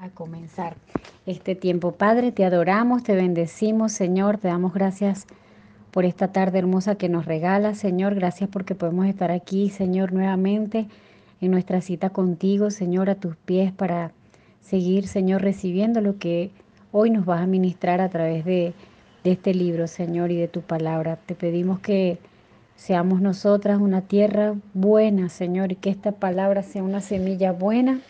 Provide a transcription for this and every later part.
a comenzar este tiempo. Padre, te adoramos, te bendecimos, Señor, te damos gracias por esta tarde hermosa que nos regala, Señor. Gracias porque podemos estar aquí, Señor, nuevamente en nuestra cita contigo, Señor, a tus pies para seguir, Señor, recibiendo lo que hoy nos vas a ministrar a través de, de este libro, Señor, y de tu palabra. Te pedimos que seamos nosotras una tierra buena, Señor, y que esta palabra sea una semilla buena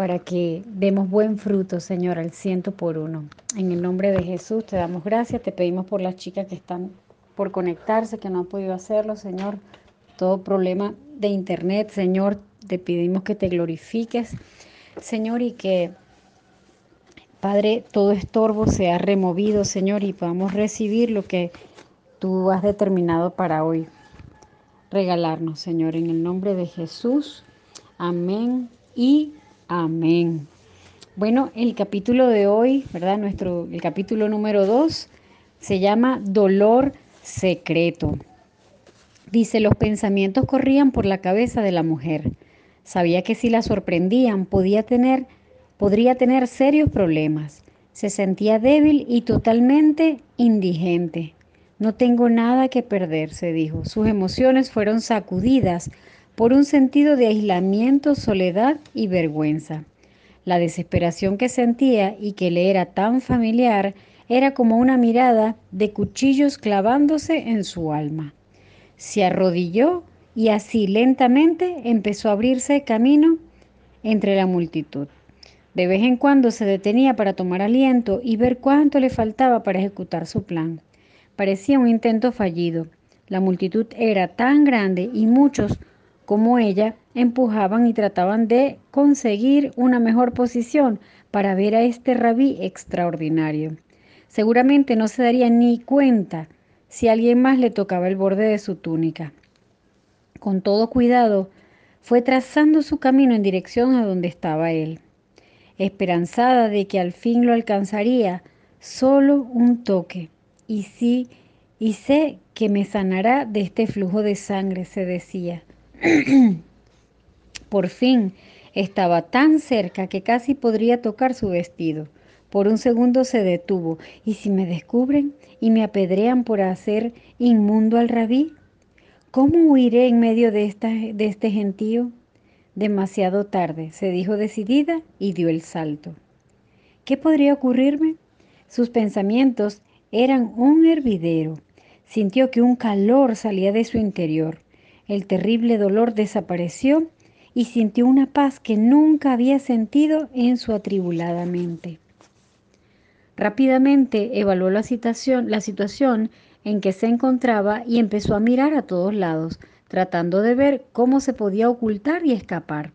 para que demos buen fruto, Señor, al ciento por uno. En el nombre de Jesús te damos gracias, te pedimos por las chicas que están por conectarse, que no han podido hacerlo, Señor. Todo problema de internet, Señor, te pedimos que te glorifiques, Señor, y que, Padre, todo estorbo sea removido, Señor, y podamos recibir lo que tú has determinado para hoy. Regalarnos, Señor, en el nombre de Jesús. Amén y Amén. Bueno, el capítulo de hoy, ¿verdad? Nuestro, el capítulo número 2 se llama Dolor Secreto. Dice, los pensamientos corrían por la cabeza de la mujer. Sabía que si la sorprendían podía tener, podría tener serios problemas. Se sentía débil y totalmente indigente. No tengo nada que perder, se dijo. Sus emociones fueron sacudidas por un sentido de aislamiento, soledad y vergüenza. La desesperación que sentía y que le era tan familiar era como una mirada de cuchillos clavándose en su alma. Se arrodilló y así lentamente empezó a abrirse camino entre la multitud. De vez en cuando se detenía para tomar aliento y ver cuánto le faltaba para ejecutar su plan. Parecía un intento fallido. La multitud era tan grande y muchos como ella empujaban y trataban de conseguir una mejor posición para ver a este rabí extraordinario. Seguramente no se daría ni cuenta si alguien más le tocaba el borde de su túnica. Con todo cuidado, fue trazando su camino en dirección a donde estaba él. Esperanzada de que al fin lo alcanzaría, solo un toque. Y sí, y sé que me sanará de este flujo de sangre, se decía. Por fin estaba tan cerca que casi podría tocar su vestido. Por un segundo se detuvo. ¿Y si me descubren y me apedrean por hacer inmundo al rabí? ¿Cómo huiré en medio de, esta, de este gentío? Demasiado tarde, se dijo decidida y dio el salto. ¿Qué podría ocurrirme? Sus pensamientos eran un hervidero. Sintió que un calor salía de su interior. El terrible dolor desapareció y sintió una paz que nunca había sentido en su atribulada mente. Rápidamente evaluó la situación, la situación en que se encontraba y empezó a mirar a todos lados, tratando de ver cómo se podía ocultar y escapar.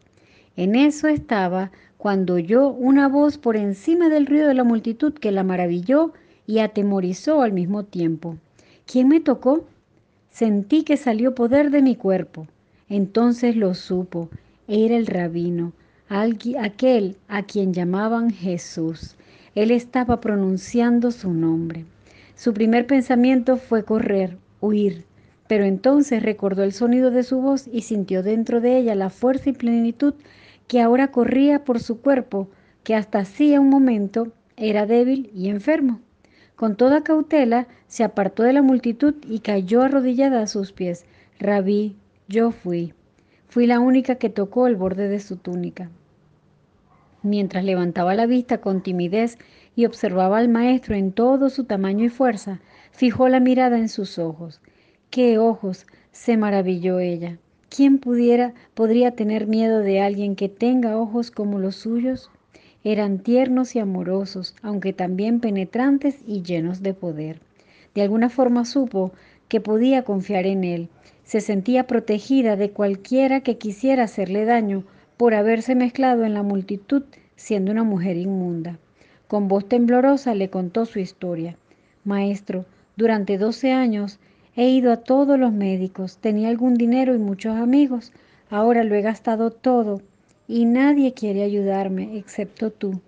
En eso estaba cuando oyó una voz por encima del ruido de la multitud que la maravilló y atemorizó al mismo tiempo. ¿Quién me tocó? Sentí que salió poder de mi cuerpo. Entonces lo supo. Era el rabino, aquel a quien llamaban Jesús. Él estaba pronunciando su nombre. Su primer pensamiento fue correr, huir, pero entonces recordó el sonido de su voz y sintió dentro de ella la fuerza y plenitud que ahora corría por su cuerpo, que hasta hacía un momento era débil y enfermo. Con toda cautela se apartó de la multitud y cayó arrodillada a sus pies. Rabí, yo fui. Fui la única que tocó el borde de su túnica. Mientras levantaba la vista con timidez y observaba al maestro en todo su tamaño y fuerza, fijó la mirada en sus ojos. ¡Qué ojos! se maravilló ella. ¿Quién pudiera, podría tener miedo de alguien que tenga ojos como los suyos? Eran tiernos y amorosos, aunque también penetrantes y llenos de poder. De alguna forma supo que podía confiar en él. Se sentía protegida de cualquiera que quisiera hacerle daño por haberse mezclado en la multitud siendo una mujer inmunda. Con voz temblorosa le contó su historia. Maestro, durante doce años he ido a todos los médicos, tenía algún dinero y muchos amigos. Ahora lo he gastado todo y nadie quiere ayudarme excepto tú.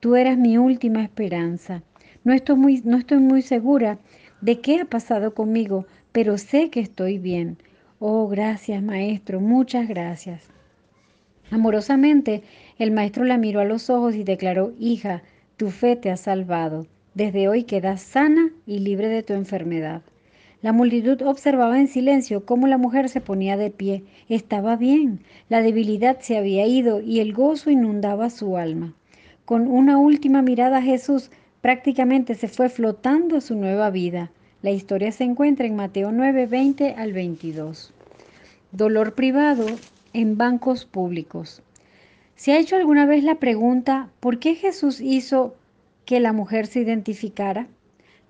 Tú eras mi última esperanza. No estoy muy, no estoy muy segura de qué ha pasado conmigo, pero sé que estoy bien. Oh, gracias, maestro, muchas gracias. Amorosamente El maestro la miró a los ojos y declaró, hija, tu fe te ha salvado. Desde hoy quedas sana y libre de tu enfermedad. La multitud observaba en silencio cómo la mujer se ponía de pie. Estaba bien, la debilidad se había ido y el gozo inundaba su alma. Con una última mirada a Jesús, prácticamente se fue flotando su nueva vida. La historia se encuentra en Mateo 9, 20 al 22. Dolor privado en bancos públicos. ¿Se ha hecho alguna vez la pregunta por qué Jesús hizo que la mujer se identificara?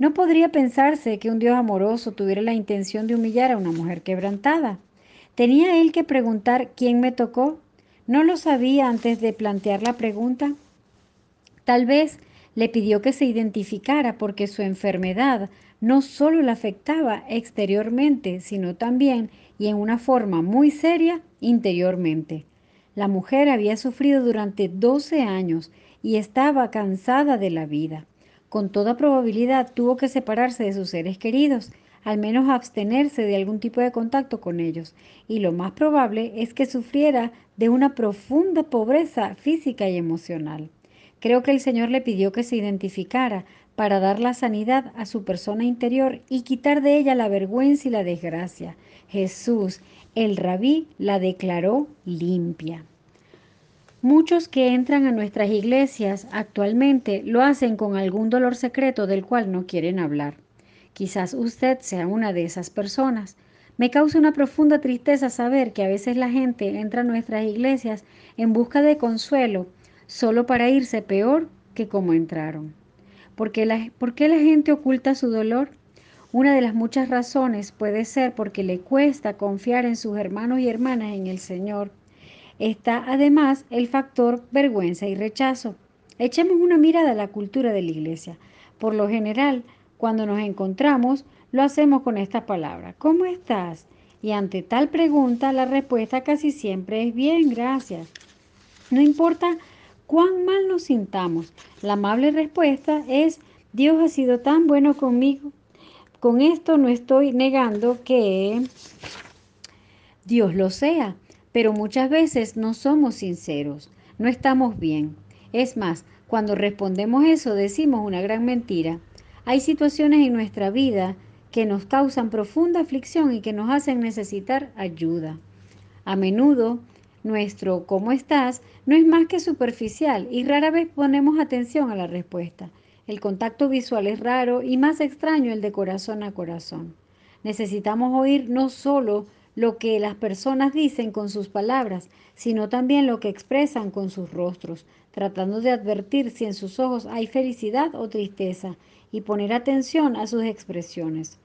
No podría pensarse que un Dios amoroso tuviera la intención de humillar a una mujer quebrantada. ¿Tenía él que preguntar quién me tocó? ¿No lo sabía antes de plantear la pregunta? Tal vez le pidió que se identificara porque su enfermedad no solo la afectaba exteriormente, sino también y en una forma muy seria interiormente. La mujer había sufrido durante 12 años y estaba cansada de la vida. Con toda probabilidad tuvo que separarse de sus seres queridos, al menos abstenerse de algún tipo de contacto con ellos, y lo más probable es que sufriera de una profunda pobreza física y emocional. Creo que el Señor le pidió que se identificara para dar la sanidad a su persona interior y quitar de ella la vergüenza y la desgracia. Jesús, el rabí, la declaró limpia. Muchos que entran a nuestras iglesias actualmente lo hacen con algún dolor secreto del cual no quieren hablar. Quizás usted sea una de esas personas. Me causa una profunda tristeza saber que a veces la gente entra a nuestras iglesias en busca de consuelo solo para irse peor que como entraron. ¿Por qué, la, ¿Por qué la gente oculta su dolor? Una de las muchas razones puede ser porque le cuesta confiar en sus hermanos y hermanas en el Señor está además el factor vergüenza y rechazo. Echemos una mirada a la cultura de la iglesia. Por lo general, cuando nos encontramos, lo hacemos con esta palabra. ¿Cómo estás? Y ante tal pregunta, la respuesta casi siempre es bien, gracias. No importa cuán mal nos sintamos, la amable respuesta es, Dios ha sido tan bueno conmigo. Con esto no estoy negando que Dios lo sea, pero muchas veces no somos sinceros, no estamos bien. Es más, cuando respondemos eso decimos una gran mentira. Hay situaciones en nuestra vida que nos causan profunda aflicción y que nos hacen necesitar ayuda. A menudo, nuestro ¿cómo estás? no es más que superficial y rara vez ponemos atención a la respuesta. El contacto visual es raro y más extraño el de corazón a corazón. Necesitamos oír no solo lo que las personas dicen con sus palabras, sino también lo que expresan con sus rostros, tratando de advertir si en sus ojos hay felicidad o tristeza y poner atención a sus expresiones.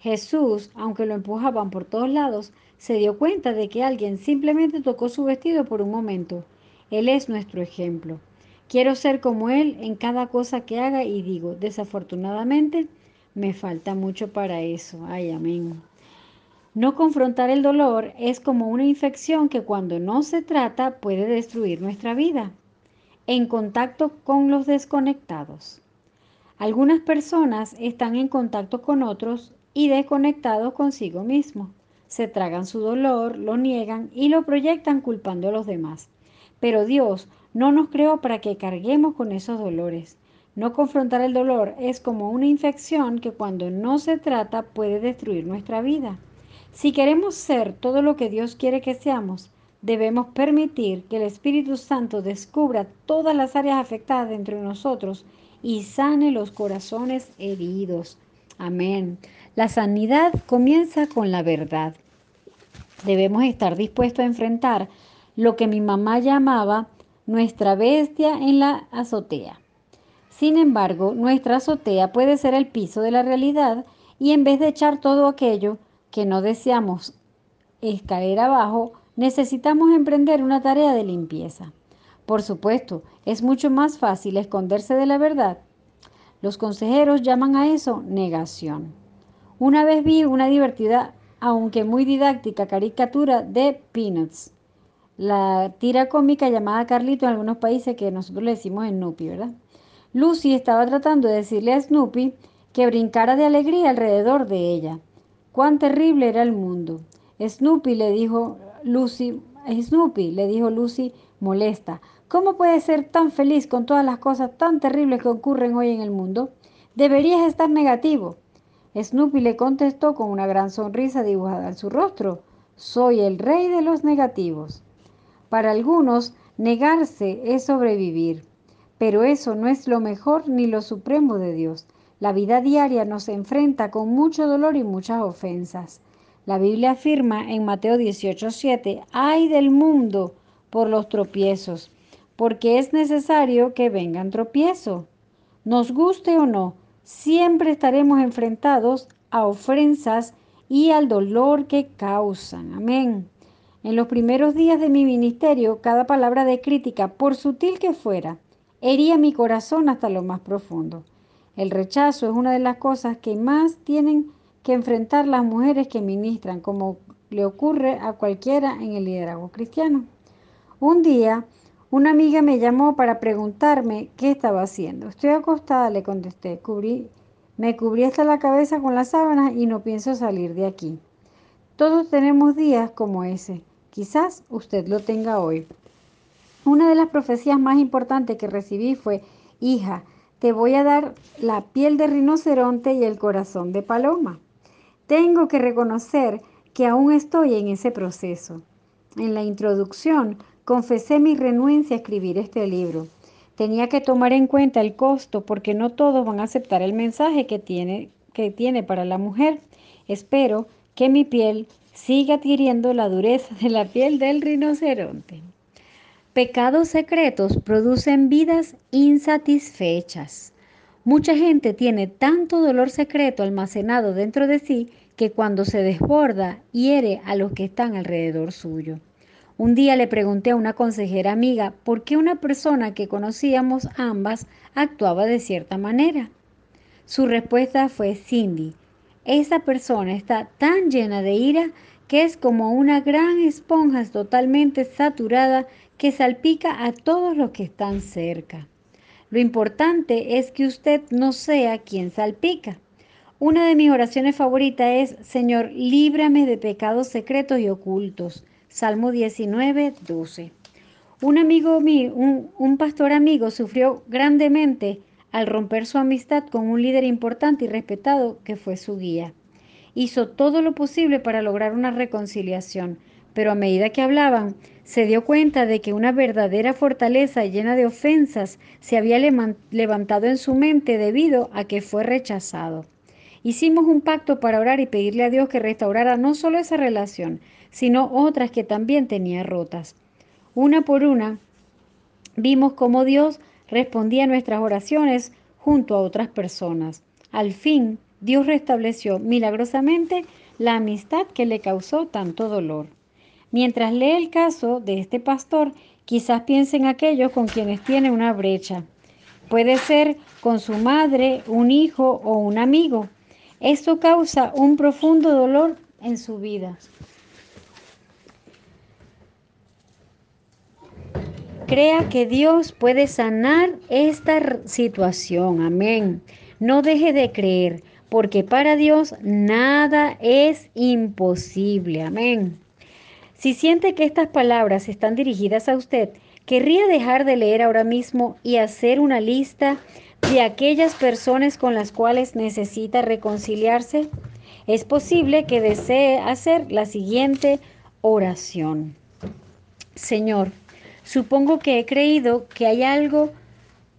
Jesús, aunque lo empujaban por todos lados, se dio cuenta de que alguien simplemente tocó su vestido por un momento. Él es nuestro ejemplo. Quiero ser como Él en cada cosa que haga y digo, desafortunadamente, me falta mucho para eso. Ay, amén. No confrontar el dolor es como una infección que cuando no se trata puede destruir nuestra vida. En contacto con los desconectados. Algunas personas están en contacto con otros y desconectados consigo mismo. Se tragan su dolor, lo niegan y lo proyectan culpando a los demás. Pero Dios no nos creó para que carguemos con esos dolores. No confrontar el dolor es como una infección que cuando no se trata puede destruir nuestra vida. Si queremos ser todo lo que Dios quiere que seamos, debemos permitir que el Espíritu Santo descubra todas las áreas afectadas dentro de nosotros y sane los corazones heridos. Amén. La sanidad comienza con la verdad. Debemos estar dispuestos a enfrentar lo que mi mamá llamaba nuestra bestia en la azotea. Sin embargo, nuestra azotea puede ser el piso de la realidad y en vez de echar todo aquello que no deseamos escaler abajo, necesitamos emprender una tarea de limpieza. Por supuesto, es mucho más fácil esconderse de la verdad. Los consejeros llaman a eso negación. Una vez vi una divertida, aunque muy didáctica, caricatura de Peanuts, la tira cómica llamada Carlito en algunos países que nosotros le decimos Snoopy, ¿verdad? Lucy estaba tratando de decirle a Snoopy que brincara de alegría alrededor de ella. Cuán terrible era el mundo. Snoopy le dijo Lucy, Snoopy le dijo Lucy molesta. ¿Cómo puedes ser tan feliz con todas las cosas tan terribles que ocurren hoy en el mundo? Deberías estar negativo. Snoopy le contestó con una gran sonrisa dibujada en su rostro. Soy el rey de los negativos. Para algunos, negarse es sobrevivir, pero eso no es lo mejor ni lo supremo de Dios. La vida diaria nos enfrenta con mucho dolor y muchas ofensas. La Biblia afirma en Mateo 18:7, ay del mundo por los tropiezos porque es necesario que vengan tropiezos. Nos guste o no, siempre estaremos enfrentados a ofensas y al dolor que causan. Amén. En los primeros días de mi ministerio, cada palabra de crítica, por sutil que fuera, hería mi corazón hasta lo más profundo. El rechazo es una de las cosas que más tienen que enfrentar las mujeres que ministran, como le ocurre a cualquiera en el liderazgo cristiano. Un día, una amiga me llamó para preguntarme qué estaba haciendo. Estoy acostada, le contesté. Me cubrí hasta la cabeza con las sábanas y no pienso salir de aquí. Todos tenemos días como ese. Quizás usted lo tenga hoy. Una de las profecías más importantes que recibí fue, hija, te voy a dar la piel de rinoceronte y el corazón de paloma. Tengo que reconocer que aún estoy en ese proceso. En la introducción confesé mi renuencia a escribir este libro. Tenía que tomar en cuenta el costo porque no todos van a aceptar el mensaje que tiene, que tiene para la mujer. Espero que mi piel siga adquiriendo la dureza de la piel del rinoceronte. Pecados secretos producen vidas insatisfechas. Mucha gente tiene tanto dolor secreto almacenado dentro de sí que cuando se desborda hiere a los que están alrededor suyo. Un día le pregunté a una consejera amiga por qué una persona que conocíamos ambas actuaba de cierta manera. Su respuesta fue Cindy. Esa persona está tan llena de ira que es como una gran esponja totalmente saturada que salpica a todos los que están cerca. Lo importante es que usted no sea quien salpica. Una de mis oraciones favoritas es, Señor, líbrame de pecados secretos y ocultos. Salmo 19, 12. Un amigo mío, un, pastor amigo, sufrió grandemente al romper su amistad con un líder importante y respetado que fue su guía. Hizo todo lo posible para lograr una reconciliación, pero a medida que hablaban, se dio cuenta de que una verdadera fortaleza llena de ofensas se había levantado en su mente debido a que fue rechazado. Hicimos un pacto para orar y pedirle a Dios que restaurara no solo esa relación, sino otras que también tenía rotas. Una por una, vimos cómo Dios respondía a nuestras oraciones junto a otras personas. Al fin, Dios restableció milagrosamente la amistad que le causó tanto dolor. Mientras lee el caso de este pastor, quizás piense en aquellos con quienes tiene una brecha. Puede ser con su madre, un hijo o un amigo. Esto causa un profundo dolor en su vida. Crea que Dios puede sanar esta situación. Amén. No deje de creer, porque para Dios nada es imposible. Amén. Si siente que estas palabras están dirigidas a usted, querría dejar de leer ahora mismo y hacer una lista de aquellas personas con las cuales necesita reconciliarse. Es posible que desee hacer la siguiente oración. Señor, Supongo que he creído que hay algo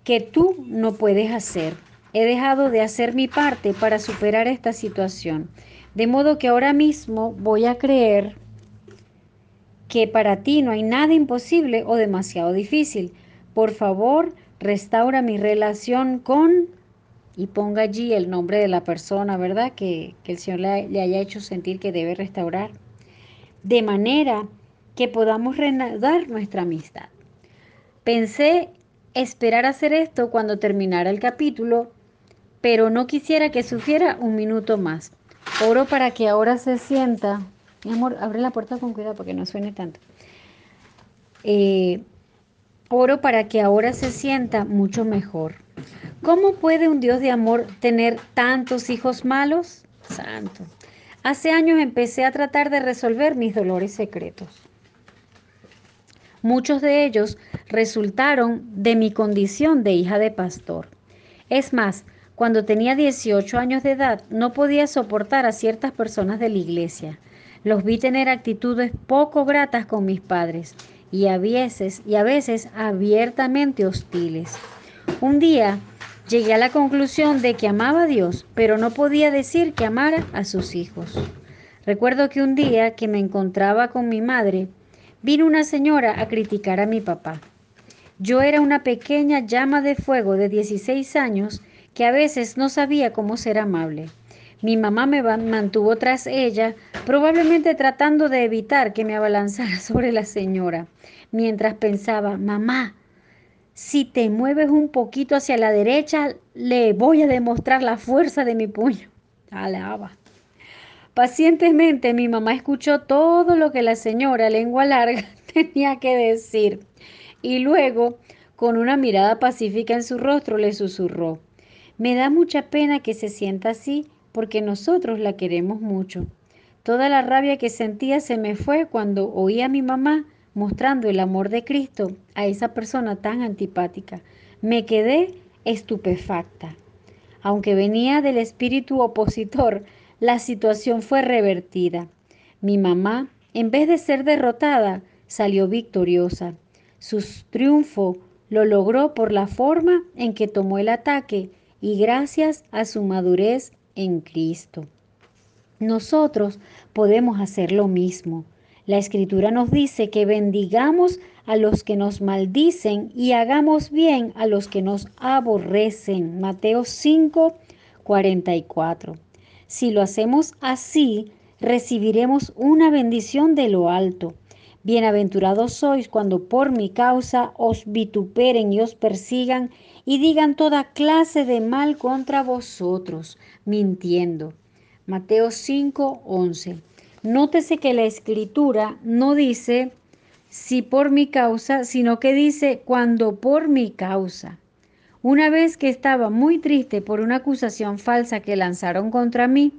que tú no puedes hacer. He dejado de hacer mi parte para superar esta situación. De modo que ahora mismo voy a creer que para ti no hay nada imposible o demasiado difícil. Por favor, restaura mi relación con... Y ponga allí el nombre de la persona, ¿verdad? Que, el Señor le, le haya hecho sentir que debe restaurar. De manera que podamos reanudar nuestra amistad. Pensé esperar hacer esto cuando terminara el capítulo, pero no quisiera que sufriera un minuto más. Oro para que ahora se sienta. Mi amor, abre la puerta con cuidado para que no suene tanto. Eh, oro para que ahora se sienta mucho mejor. ¿Cómo puede un Dios de amor tener tantos hijos malos? Santo. Hace años empecé a tratar de resolver mis dolores secretos. Muchos de ellos resultaron de mi condición de hija de pastor. Es más, cuando tenía 18 años de edad no podía soportar a ciertas personas de la iglesia. Los vi tener actitudes poco gratas con mis padres y a veces, y a veces abiertamente hostiles. Un día llegué a la conclusión de que amaba a Dios, pero no podía decir que amara a sus hijos. Recuerdo que un día que me encontraba con mi madre, vino una señora a criticar a mi papá. Yo era una pequeña llama de fuego de 16 años que a veces no sabía cómo ser amable. Mi mamá me mantuvo tras ella, probablemente tratando de evitar que me abalanzara sobre la señora, mientras pensaba, mamá, si te mueves un poquito hacia la derecha, le voy a demostrar la fuerza de mi puño. Alaba. Pacientemente mi mamá escuchó todo lo que la señora lengua larga tenía que decir y luego, con una mirada pacífica en su rostro, le susurró, me da mucha pena que se sienta así porque nosotros la queremos mucho. Toda la rabia que sentía se me fue cuando oí a mi mamá mostrando el amor de Cristo a esa persona tan antipática. Me quedé estupefacta. Aunque venía del espíritu opositor, la situación fue revertida. Mi mamá, en vez de ser derrotada, salió victoriosa. Su triunfo lo logró por la forma en que tomó el ataque y gracias a su madurez en Cristo. Nosotros podemos hacer lo mismo. La escritura nos dice que bendigamos a los que nos maldicen y hagamos bien a los que nos aborrecen. Mateo 5, 44. Si lo hacemos así, recibiremos una bendición de lo alto. Bienaventurados sois cuando por mi causa os vituperen y os persigan y digan toda clase de mal contra vosotros, mintiendo. Mateo 5, 11. Nótese que la escritura no dice si por mi causa, sino que dice cuando por mi causa. Una vez que estaba muy triste por una acusación falsa que lanzaron contra mí,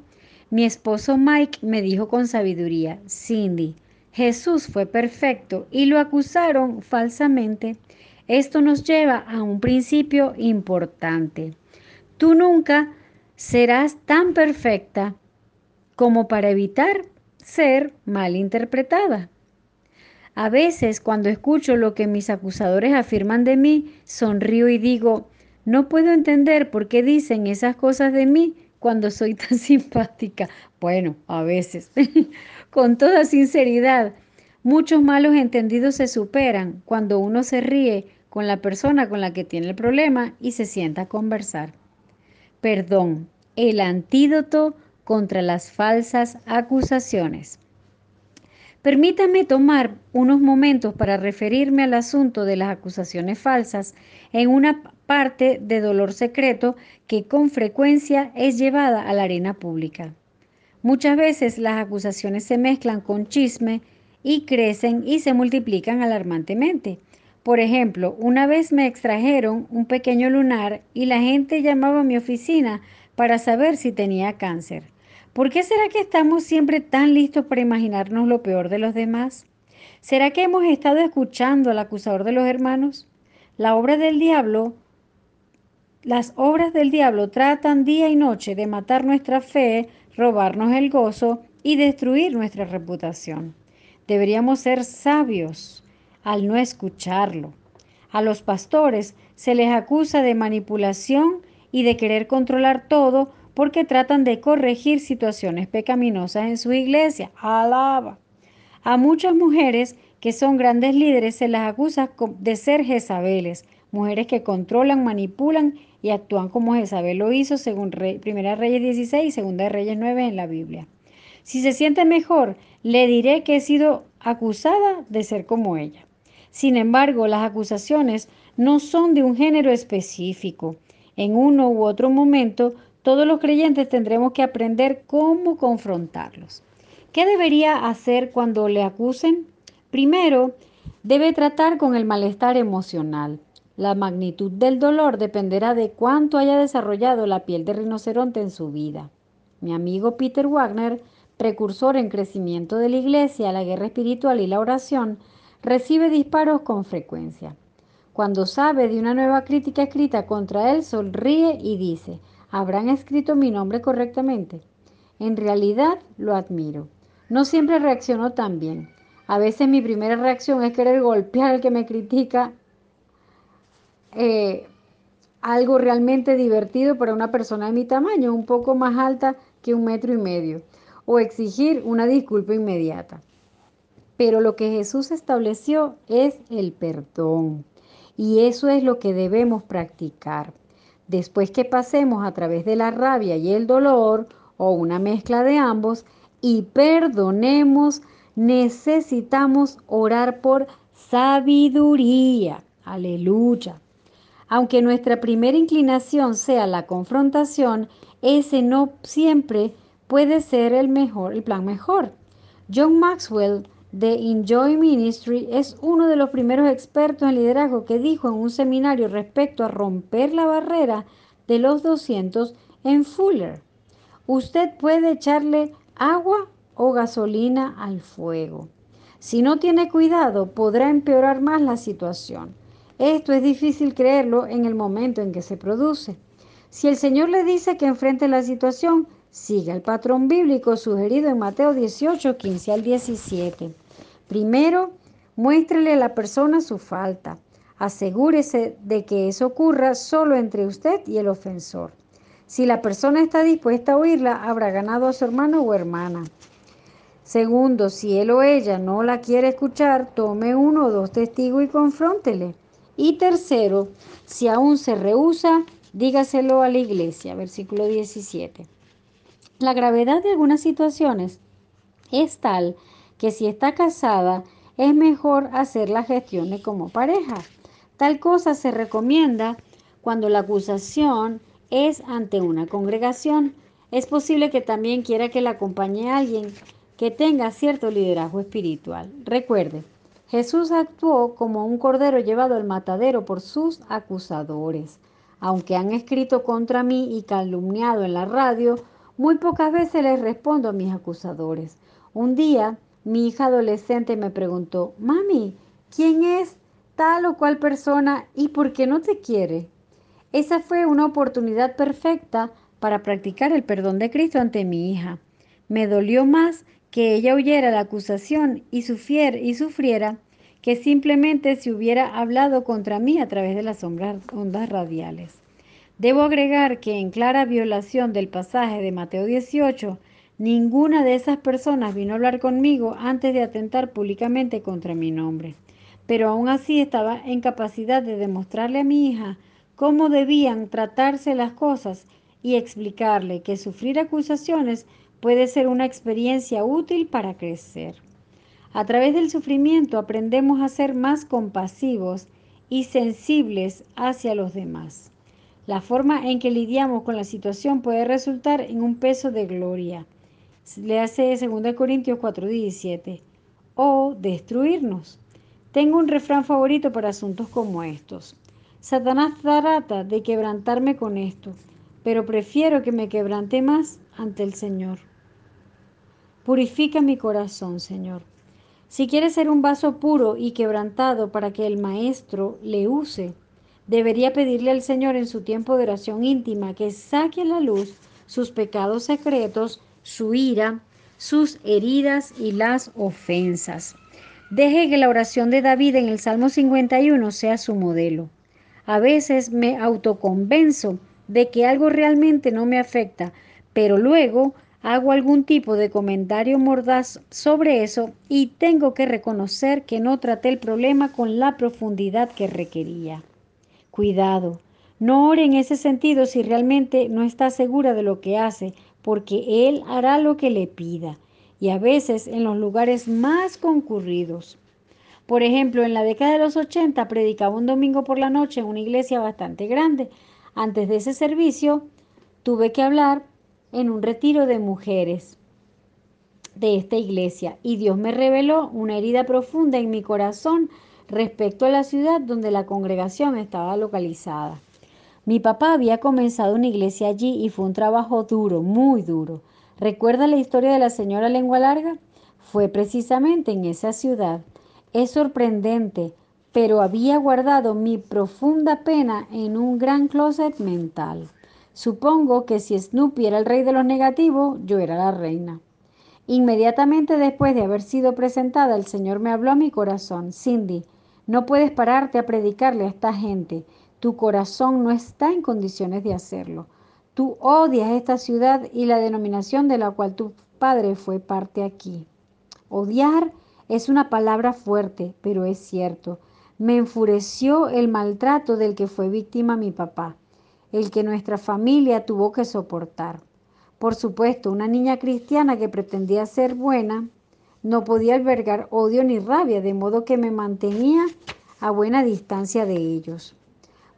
mi esposo Mike me dijo con sabiduría, Cindy, Jesús fue perfecto y lo acusaron falsamente. Esto nos lleva a un principio importante. Tú nunca serás tan perfecta como para evitar ser mal interpretada. A veces cuando escucho lo que mis acusadores afirman de mí, sonrío y digo, no puedo entender por qué dicen esas cosas de mí cuando soy tan simpática. Bueno, a veces. Con toda sinceridad, muchos malos entendidos se superan cuando uno se ríe con la persona con la que tiene el problema y se sienta a conversar. Perdón, el antídoto contra las falsas acusaciones. Permítame tomar unos momentos para referirme al asunto de las acusaciones falsas en una parte de dolor secreto que con frecuencia es llevada a la arena pública. Muchas veces las acusaciones se mezclan con chisme y crecen y se multiplican alarmantemente. Por ejemplo, una vez me extrajeron un pequeño lunar y la gente llamaba a mi oficina para saber si tenía cáncer. ¿Por qué será que estamos siempre tan listos para imaginarnos lo peor de los demás? ¿Será que hemos estado escuchando al acusador de los hermanos? La obra del diablo, las obras del diablo tratan día y noche de matar nuestra fe, robarnos el gozo y destruir nuestra reputación. Deberíamos ser sabios al no escucharlo. A los pastores se les acusa de manipulación y de querer controlar todo porque tratan de corregir situaciones pecaminosas en su iglesia. Alaba. A muchas mujeres que son grandes líderes se las acusa de ser Jezabeles, mujeres que controlan, manipulan y actúan como Jezabel lo hizo según Primera Reyes 16 y Segunda Reyes 9 en la Biblia. Si se siente mejor, le diré que he sido acusada de ser como ella. Sin embargo, las acusaciones no son de un género específico. En uno u otro momento todos los creyentes tendremos que aprender cómo confrontarlos. ¿Qué debería hacer cuando le acusen? Primero, debe tratar con el malestar emocional. La magnitud del dolor dependerá de cuánto haya desarrollado la piel de rinoceronte en su vida. Mi amigo Peter Wagner, precursor en crecimiento de la iglesia, la guerra espiritual y la oración, recibe disparos con frecuencia. Cuando sabe de una nueva crítica escrita contra él, sonríe y dice, ¿habrán escrito mi nombre correctamente? En realidad lo admiro. No siempre reaccionó tan bien. A veces mi primera reacción es querer golpear al que me critica eh, algo realmente divertido para una persona de mi tamaño, un poco más alta que un metro y medio, o exigir una disculpa inmediata. Pero lo que Jesús estableció es el perdón. Y eso es lo que debemos practicar. Después que pasemos a través de la rabia y el dolor, o una mezcla de ambos, y perdonemos, necesitamos orar por sabiduría. Aleluya. Aunque nuestra primera inclinación sea la confrontación, ese no siempre puede ser el mejor, el plan mejor. John Maxwell de Enjoy Ministry es uno de los primeros expertos en liderazgo que dijo en un seminario respecto a romper la barrera de los 200 en Fuller. Usted puede echarle agua o gasolina al fuego. Si no tiene cuidado, podrá empeorar más la situación. Esto es difícil creerlo en el momento en que se produce. Si el Señor le dice que enfrente la situación, siga el patrón bíblico sugerido en Mateo 18, 15 al 17. Primero, muéstrele a la persona su falta. Asegúrese de que eso ocurra solo entre usted y el ofensor. Si la persona está dispuesta a oírla, habrá ganado a su hermano o hermana. Segundo, si él o ella no la quiere escuchar, tome uno o dos testigos y confróntele. Y tercero, si aún se rehúsa, dígaselo a la iglesia. Versículo 17. La gravedad de algunas situaciones es tal que si está casada, es mejor hacer las gestiones como pareja. Tal cosa se recomienda cuando la acusación es ante una congregación. Es posible que también quiera que la acompañe alguien que tenga cierto liderazgo espiritual. Recuerde, Jesús actuó como un cordero llevado al matadero por sus acusadores. Aunque han escrito contra mí y calumniado en la radio, muy pocas veces les respondo a mis acusadores. Un día mi hija adolescente me preguntó, mami, ¿quién es tal o cual persona y por qué no te quiere? Esa fue una oportunidad perfecta para practicar el perdón de Cristo ante mi hija. Me dolió más que ella oyera la acusación y, sufriera, y sufriera que simplemente se hubiera hablado contra mí a través de las ondas radiales. Debo agregar que en clara violación del pasaje de Mateo 18, Ninguna de esas personas vino a hablar conmigo antes de atentar públicamente contra mi nombre. Pero aún así estaba en capacidad de demostrarle a mi hija cómo debían tratarse las cosas y explicarle que sufrir acusaciones puede ser una experiencia útil para crecer. A través del sufrimiento aprendemos a ser más compasivos y sensibles hacia los demás. La forma en que lidiamos con la situación puede resultar en un peso de gloria le hace 2 Corintios 4:17, o destruirnos. Tengo un refrán favorito para asuntos como estos. Satanás trata de quebrantarme con esto, pero prefiero que me quebrante más ante el Señor. Purifica mi corazón, Señor. Si quieres ser un vaso puro y quebrantado para que el Maestro le use, debería pedirle al Señor en su tiempo de oración íntima que saque a la luz sus pecados secretos su ira, sus heridas y las ofensas. Deje que la oración de David en el Salmo 51 sea su modelo. A veces me autoconvenzo de que algo realmente no me afecta, pero luego hago algún tipo de comentario mordaz sobre eso y tengo que reconocer que no traté el problema con la profundidad que requería. Cuidado, no ore en ese sentido si realmente no está segura de lo que hace, porque Él hará lo que le pida, y a veces en los lugares más concurridos. Por ejemplo, en la década de los 80 predicaba un domingo por la noche en una iglesia bastante grande. Antes de ese servicio tuve que hablar en un retiro de mujeres de esta iglesia y Dios me reveló una herida profunda en mi corazón respecto a la ciudad donde la congregación estaba localizada. Mi papá había comenzado una iglesia allí y fue un trabajo duro, muy duro. ¿Recuerda la historia de la señora Lengua Larga? Fue precisamente en esa ciudad. Es sorprendente, pero había guardado mi profunda pena en un gran closet mental. Supongo que si Snoopy era el rey de los negativos, yo era la reina. Inmediatamente después de haber sido presentada, el Señor me habló a mi corazón. Cindy, no puedes pararte a predicarle a esta gente. Tu corazón no está en condiciones de hacerlo. Tú odias esta ciudad y la denominación de la cual tu padre fue parte aquí. Odiar es una palabra fuerte, pero es cierto. Me enfureció el maltrato del que fue víctima mi papá, el que nuestra familia tuvo que soportar. Por supuesto, una niña cristiana que pretendía ser buena no podía albergar odio ni rabia, de modo que me mantenía a buena distancia de ellos.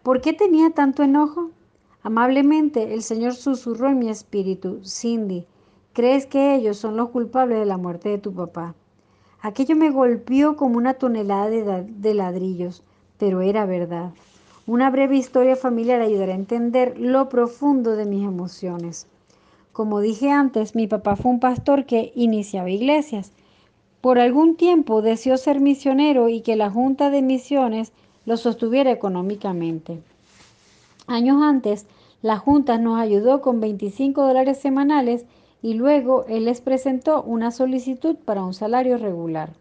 ¿Por qué tenía tanto enojo? Amablemente el Señor susurró en mi espíritu, Cindy, ¿crees que ellos son los culpables de la muerte de tu papá? Aquello me golpeó como una tonelada de, ladrillos, pero era verdad. Una breve historia familiar ayudará a entender lo profundo de mis emociones. Como dije antes, mi papá fue un pastor que iniciaba iglesias. Por algún tiempo deseó ser misionero y que la Junta de Misiones lo sostuviera económicamente. Años antes, la Junta nos ayudó con 25 dólares semanales y luego él les presentó una solicitud para un salario regular.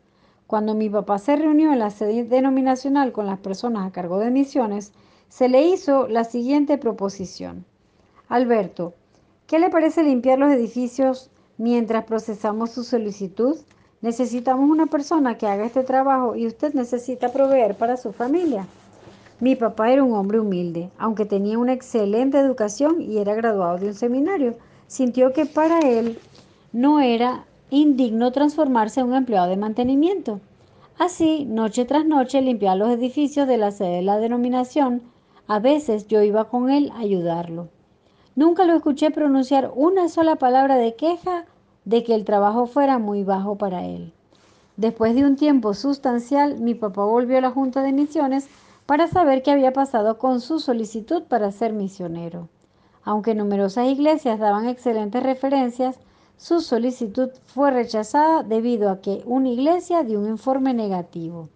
Cuando mi papá se reunió en la sede denominacional con las personas a cargo de misiones, se le hizo la siguiente proposición. Alberto, ¿qué le parece limpiar los edificios mientras procesamos su solicitud? Necesitamos una persona que haga este trabajo y usted necesita proveer para su familia. Mi papá era un hombre humilde, aunque tenía una excelente educación y era graduado de un seminario sintió que para él no era indigno transformarse en un empleado de mantenimiento. Así, noche tras noche limpiaba los edificios de la sede de la denominación. A veces yo iba con él a ayudarlo. Nunca lo escuché pronunciar una sola palabra de queja de que el trabajo fuera muy bajo para él. Después de un tiempo sustancial, mi papá volvió a la Junta de Misiones para saber qué había pasado con su solicitud para ser misionero. Aunque numerosas iglesias daban excelentes referencias, su solicitud fue rechazada debido a que una iglesia dio un informe negativo.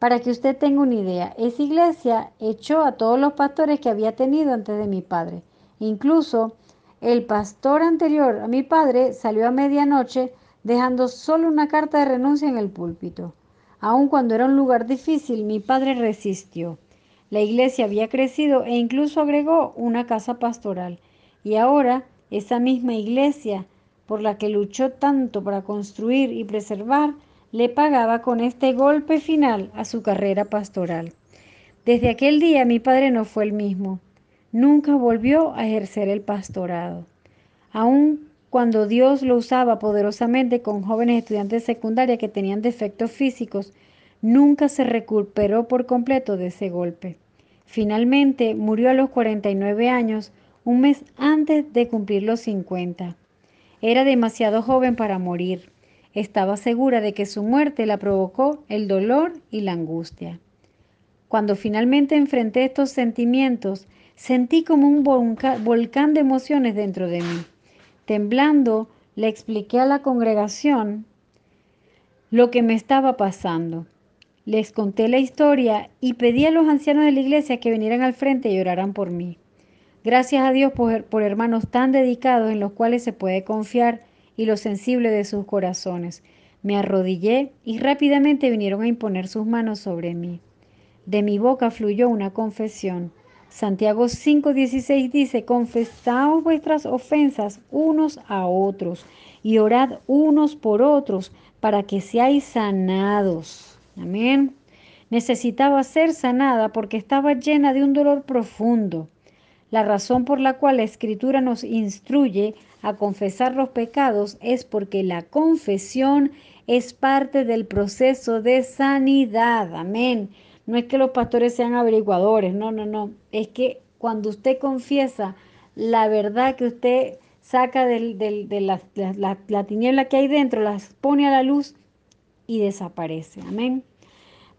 Para que usted tenga una idea, esa iglesia echó a todos los pastores que había tenido antes de mi padre. Incluso el pastor anterior a mi padre salió a medianoche dejando solo una carta de renuncia en el púlpito. Aun cuando era un lugar difícil, mi padre resistió. La iglesia había crecido e incluso agregó una casa pastoral. Y ahora esa misma iglesia, por la que luchó tanto para construir y preservar, le pagaba con este golpe final a su carrera pastoral. Desde aquel día mi padre no fue el mismo. Nunca volvió a ejercer el pastorado. Aun cuando Dios lo usaba poderosamente con jóvenes estudiantes de secundaria que tenían defectos físicos, nunca se recuperó por completo de ese golpe. Finalmente murió a los 49 años, un mes antes de cumplir los 50. Era demasiado joven para morir. Estaba segura de que su muerte la provocó el dolor y la angustia. Cuando finalmente enfrenté estos sentimientos, sentí como un volcán de emociones dentro de mí. Temblando, le expliqué a la congregación lo que me estaba pasando. Les conté la historia y pedí a los ancianos de la iglesia que vinieran al frente y oraran por mí. Gracias a Dios por, por hermanos tan dedicados en los cuales se puede confiar y lo sensible de sus corazones. Me arrodillé y rápidamente vinieron a imponer sus manos sobre mí. De mi boca fluyó una confesión. Santiago 5:16 dice, confesaos vuestras ofensas unos a otros y orad unos por otros para que seáis sanados. Amén. Necesitaba ser sanada porque estaba llena de un dolor profundo. La razón por la cual la escritura nos instruye a confesar los pecados es porque la confesión es parte del proceso de sanidad. Amén. No es que los pastores sean averiguadores, no, no, no. Es que cuando usted confiesa la verdad que usted saca de la, la tiniebla que hay dentro, las pone a la luz y desaparece. Amén.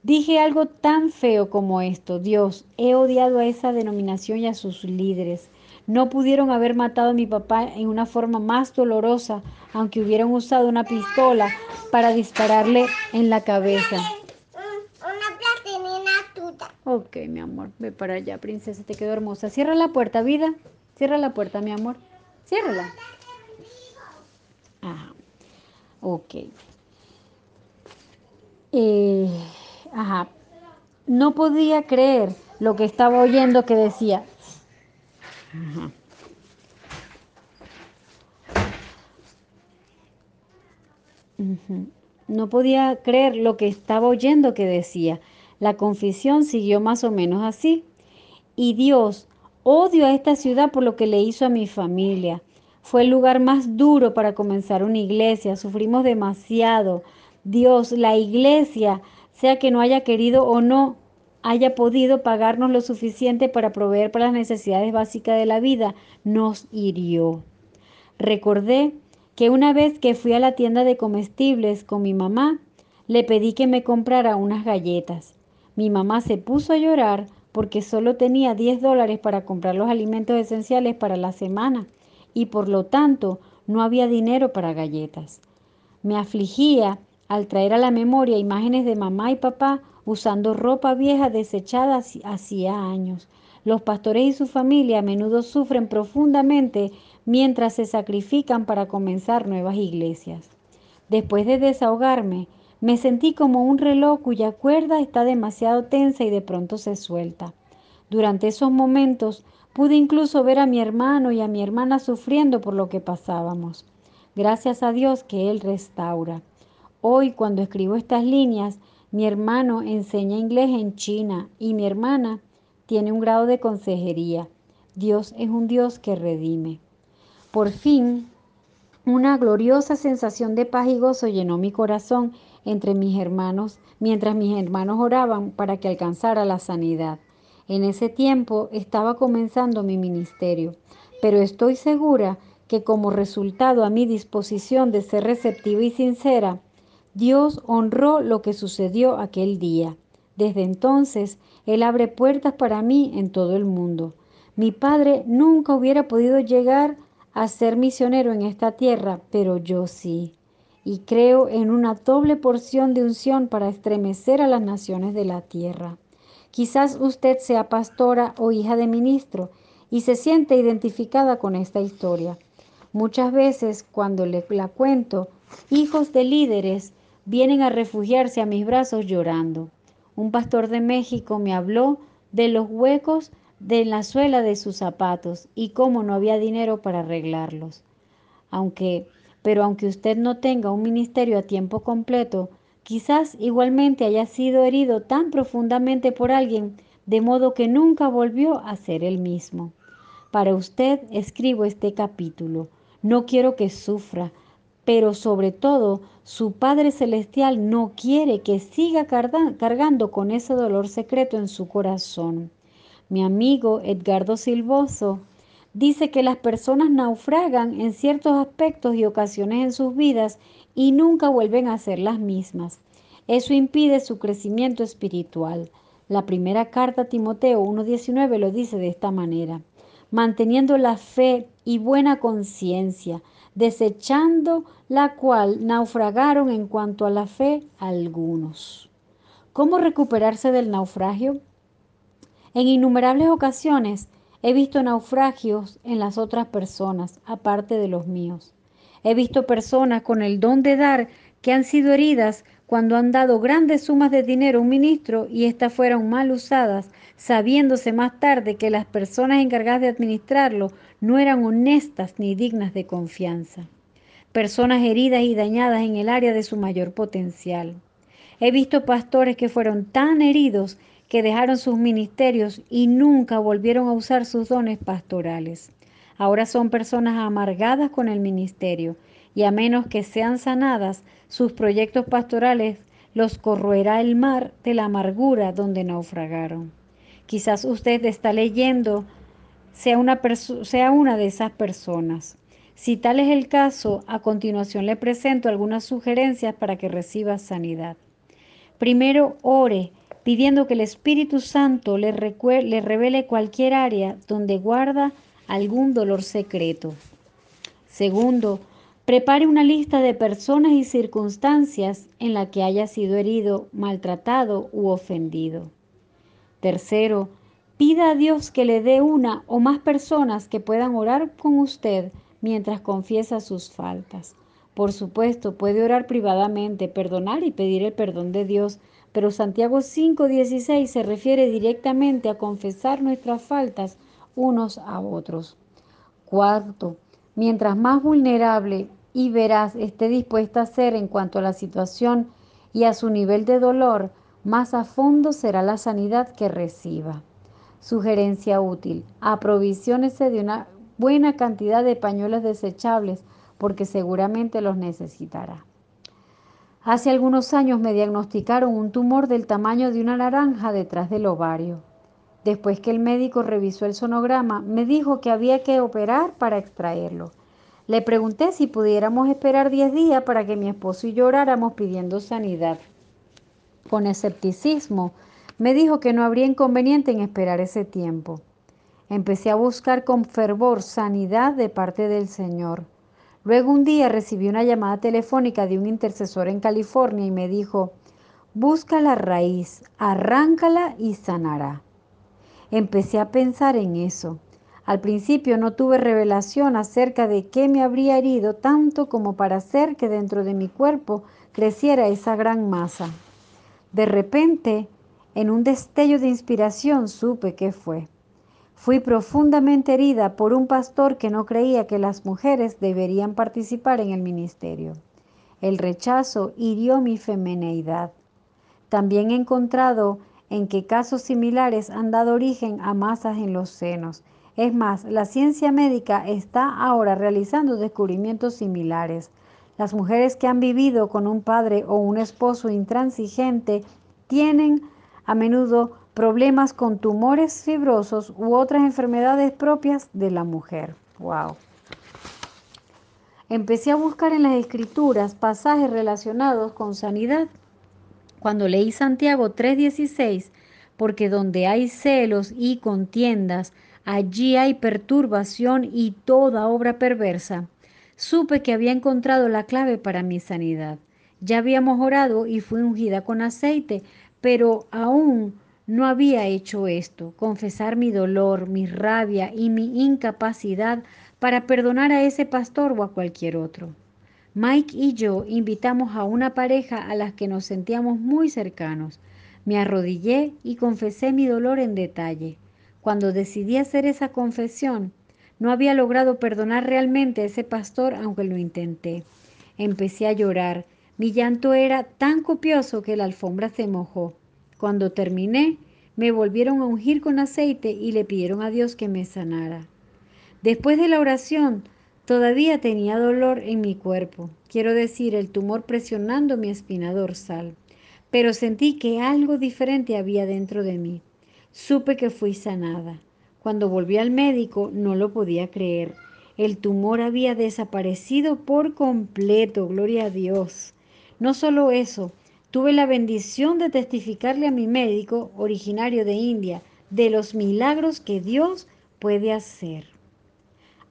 Dije algo tan feo como esto, Dios, he odiado a esa denominación y a sus líderes. No pudieron haber matado a mi papá en una forma más dolorosa, aunque hubieran usado una pistola para dispararle en la cabeza. Ok, mi amor, ve para allá, princesa, te quedó hermosa. Cierra la puerta, vida. Cierra la puerta, mi amor. Ciérrala. Ajá. Ok. Eh, ajá. No podía creer lo que estaba oyendo que decía. Ajá. No podía creer lo que estaba oyendo que decía. La confesión siguió más o menos así. Y Dios, odio a esta ciudad por lo que le hizo a mi familia. Fue el lugar más duro para comenzar una iglesia. Sufrimos demasiado. Dios, la iglesia, sea que no haya querido o no, haya podido pagarnos lo suficiente para proveer para las necesidades básicas de la vida, nos hirió. Recordé que una vez que fui a la tienda de comestibles con mi mamá, le pedí que me comprara unas galletas. Mi mamá se puso a llorar porque solo tenía 10 dólares para comprar los alimentos esenciales para la semana y por lo tanto no había dinero para galletas. Me afligía al traer a la memoria imágenes de mamá y papá usando ropa vieja desechada hacía años. Los pastores y su familia a menudo sufren profundamente mientras se sacrifican para comenzar nuevas iglesias. Después de desahogarme, me sentí como un reloj cuya cuerda está demasiado tensa y de pronto se suelta. Durante esos momentos pude incluso ver a mi hermano y a mi hermana sufriendo por lo que pasábamos. Gracias a Dios que Él restaura. Hoy cuando escribo estas líneas, mi hermano enseña inglés en China y mi hermana tiene un grado de consejería. Dios es un Dios que redime. Por fin, una gloriosa sensación de paz y gozo llenó mi corazón entre mis hermanos, mientras mis hermanos oraban para que alcanzara la sanidad. En ese tiempo estaba comenzando mi ministerio, pero estoy segura que como resultado a mi disposición de ser receptiva y sincera, Dios honró lo que sucedió aquel día. Desde entonces, Él abre puertas para mí en todo el mundo. Mi padre nunca hubiera podido llegar a ser misionero en esta tierra, pero yo sí y creo en una doble porción de unción para estremecer a las naciones de la tierra. Quizás usted sea pastora o hija de ministro y se siente identificada con esta historia. Muchas veces cuando le la cuento, hijos de líderes vienen a refugiarse a mis brazos llorando. Un pastor de México me habló de los huecos de la suela de sus zapatos y cómo no había dinero para arreglarlos. Aunque pero aunque usted no tenga un ministerio a tiempo completo, quizás igualmente haya sido herido tan profundamente por alguien de modo que nunca volvió a ser el mismo. Para usted escribo este capítulo. No quiero que sufra, pero sobre todo su Padre Celestial no quiere que siga cargando con ese dolor secreto en su corazón. Mi amigo Edgardo Silvoso dice que las personas naufragan en ciertos aspectos y ocasiones en sus vidas y nunca vuelven a ser las mismas. Eso impide su crecimiento espiritual. La primera carta a Timoteo 1.19 lo dice de esta manera, manteniendo la fe y buena conciencia, desechando la cual naufragaron en cuanto a la fe algunos. ¿Cómo recuperarse del naufragio? En innumerables ocasiones, He visto naufragios en las otras personas, aparte de los míos. He visto personas con el don de dar que han sido heridas cuando han dado grandes sumas de dinero a un ministro y éstas fueron mal usadas, sabiéndose más tarde que las personas encargadas de administrarlo no eran honestas ni dignas de confianza. Personas heridas y dañadas en el área de su mayor potencial. He visto pastores que fueron tan heridos que dejaron sus ministerios y nunca volvieron a usar sus dones pastorales. Ahora son personas amargadas con el ministerio y a menos que sean sanadas, sus proyectos pastorales los corroerá el mar de la amargura donde naufragaron. Quizás usted está leyendo, sea una, sea una de esas personas. Si tal es el caso, a continuación le presento algunas sugerencias para que reciba sanidad. Primero, ore pidiendo que el Espíritu Santo le, le revele cualquier área donde guarda algún dolor secreto. Segundo, prepare una lista de personas y circunstancias en la que haya sido herido, maltratado u ofendido. Tercero, pida a Dios que le dé una o más personas que puedan orar con usted mientras confiesa sus faltas. Por supuesto, puede orar privadamente, perdonar y pedir el perdón de Dios, pero Santiago 5:16 se refiere directamente a confesar nuestras faltas unos a otros. Cuarto, mientras más vulnerable y veraz esté dispuesta a ser en cuanto a la situación y a su nivel de dolor, más a fondo será la sanidad que reciba. Sugerencia útil. Aprovisionese de una buena cantidad de pañuelos desechables porque seguramente los necesitará. Hace algunos años me diagnosticaron un tumor del tamaño de una naranja detrás del ovario. Después que el médico revisó el sonograma, me dijo que había que operar para extraerlo. Le pregunté si pudiéramos esperar 10 días para que mi esposo y yo oráramos pidiendo sanidad. Con escepticismo, me dijo que no habría inconveniente en esperar ese tiempo. Empecé a buscar con fervor sanidad de parte del Señor. Luego un día recibí una llamada telefónica de un intercesor en California y me dijo, busca la raíz, arráncala y sanará. Empecé a pensar en eso. Al principio no tuve revelación acerca de qué me habría herido tanto como para hacer que dentro de mi cuerpo creciera esa gran masa. De repente, en un destello de inspiración, supe qué fue. Fui profundamente herida por un pastor que no creía que las mujeres deberían participar en el ministerio. El rechazo hirió mi femineidad. También he encontrado en que casos similares han dado origen a masas en los senos. Es más, la ciencia médica está ahora realizando descubrimientos similares. Las mujeres que han vivido con un padre o un esposo intransigente tienen a menudo problemas con tumores fibrosos u otras enfermedades propias de la mujer. Wow. Empecé a buscar en las escrituras pasajes relacionados con sanidad cuando leí Santiago 3:16, porque donde hay celos y contiendas, allí hay perturbación y toda obra perversa, supe que había encontrado la clave para mi sanidad. Ya habíamos orado y fui ungida con aceite, pero aún no había hecho esto, confesar mi dolor, mi rabia y mi incapacidad para perdonar a ese pastor o a cualquier otro. Mike y yo invitamos a una pareja a las que nos sentíamos muy cercanos. Me arrodillé y confesé mi dolor en detalle. Cuando decidí hacer esa confesión, no había logrado perdonar realmente a ese pastor aunque lo intenté. Empecé a llorar. Mi llanto era tan copioso que la alfombra se mojó. Cuando terminé, me volvieron a ungir con aceite y le pidieron a Dios que me sanara. Después de la oración, Todavía tenía dolor en mi cuerpo, quiero decir, el tumor presionando mi espina dorsal, pero sentí que algo diferente había dentro de mí. Supe que fui sanada. Cuando volví al médico no lo podía creer. El tumor había desaparecido por completo, gloria a Dios. No solo eso, tuve la bendición de testificarle a mi médico, originario de India, de los milagros que Dios puede hacer.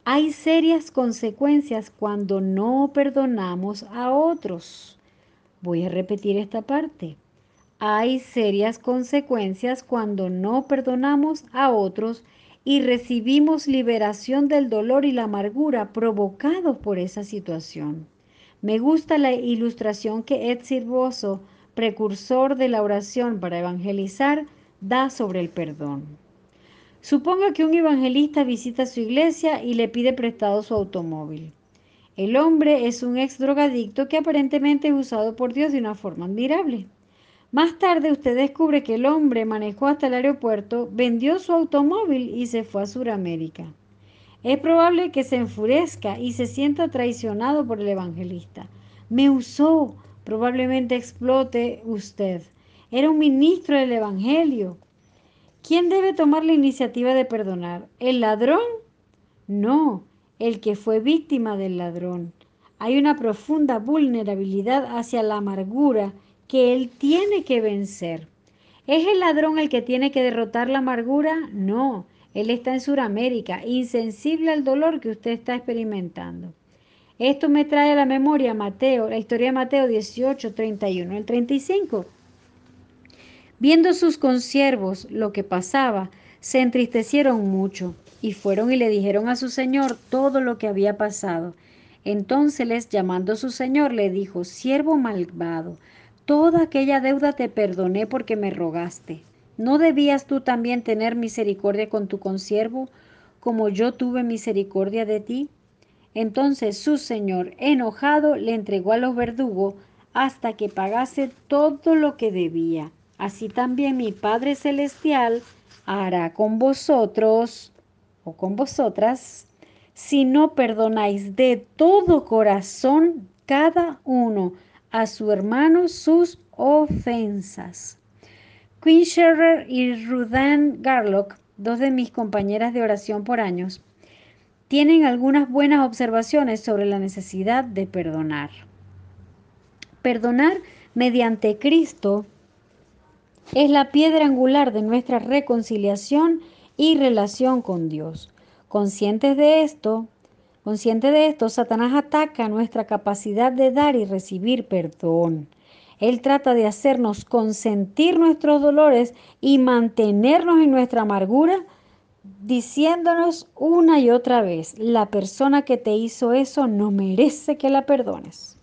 Hay serias consecuencias cuando no perdonamos a otros. Voy a repetir esta parte. Hay serias consecuencias cuando no perdonamos a otros y recibimos liberación del dolor y la amargura provocados por esa situación. Me gusta la ilustración que Ed Sirboso, precursor de la oración para evangelizar, da sobre el perdón. Suponga que un evangelista visita su iglesia y le pide prestado su automóvil. El hombre es un ex drogadicto que aparentemente es usado por Dios de una forma admirable. Más tarde usted descubre que el hombre manejó hasta el aeropuerto, vendió su automóvil y se fue a Sudamérica. Es probable que se enfurezca y se sienta traicionado por el evangelista. Me usó, probablemente explote usted. Era un ministro del Evangelio. ¿Quién debe tomar la iniciativa de perdonar? ¿El ladrón? No, el que fue víctima del ladrón. Hay una profunda vulnerabilidad hacia la amargura que él tiene que vencer. ¿Es el ladrón el que tiene que derrotar la amargura? No, él está en Sudamérica, insensible al dolor que usted está experimentando. Esto me trae a la memoria Mateo, la historia de Mateo 18, 31 al 35. Viendo sus consiervos lo que pasaba, se entristecieron mucho y fueron y le dijeron a su señor todo lo que había pasado. Entonces les llamando a su señor le dijo, siervo malvado, toda aquella deuda te perdoné porque me rogaste. ¿No debías tú también tener misericordia con tu consiervo, como yo tuve misericordia de ti? Entonces su señor, enojado, le entregó a los verdugos hasta que pagase todo lo que debía. Así también mi Padre Celestial hará con vosotros o con vosotras si no perdonáis de todo corazón cada uno a su hermano sus ofensas. Queen Scherer y Rudan Garlock, dos de mis compañeras de oración por años, tienen algunas buenas observaciones sobre la necesidad de perdonar. Perdonar mediante Cristo es la piedra angular de nuestra reconciliación y relación con Dios. Conscientes de esto, consciente de esto, Satanás ataca nuestra capacidad de dar y recibir perdón. Él trata de hacernos consentir nuestros dolores y mantenernos en nuestra amargura diciéndonos una y otra vez, la persona que te hizo eso no merece que la perdones.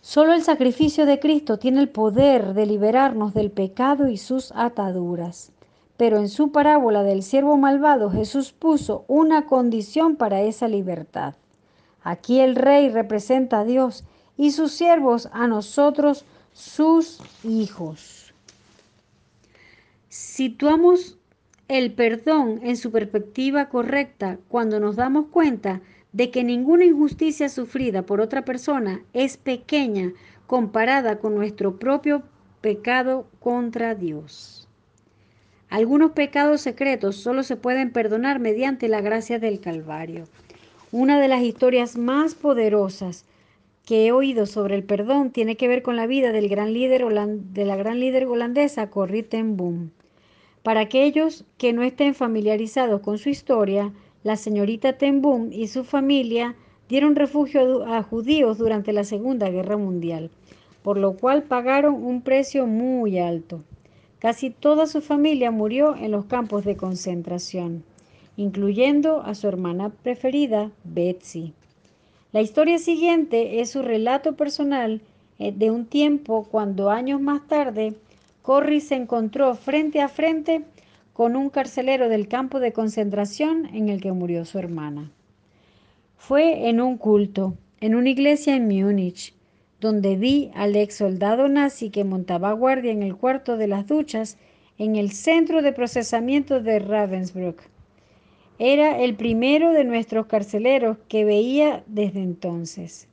Solo el sacrificio de Cristo tiene el poder de liberarnos del pecado y sus ataduras. Pero en su parábola del siervo malvado Jesús puso una condición para esa libertad. Aquí el rey representa a Dios y sus siervos a nosotros, sus hijos. Situamos el perdón en su perspectiva correcta cuando nos damos cuenta de que ninguna injusticia sufrida por otra persona es pequeña comparada con nuestro propio pecado contra Dios. Algunos pecados secretos solo se pueden perdonar mediante la gracia del Calvario. Una de las historias más poderosas que he oído sobre el perdón tiene que ver con la vida del gran líder gran líder holandesa Corrie ten Boom. Para aquellos que no estén familiarizados con su historia, la señorita Ten Boom y su familia dieron refugio a judíos durante la Segunda Guerra Mundial, por lo cual pagaron un precio muy alto. Casi toda su familia murió en los campos de concentración, incluyendo a su hermana preferida, Betsy. La historia siguiente es su relato personal eh, de un tiempo cuando años más tarde Corrie se encontró frente a frente con un carcelero del campo de concentración en el que murió su hermana. Fue en un culto, en una iglesia en Múnich, donde vi al ex soldado nazi que montaba guardia en el cuarto de las duchas en el centro de procesamiento de Ravensbrück. Era el primero de nuestros carceleros que veía desde entonces.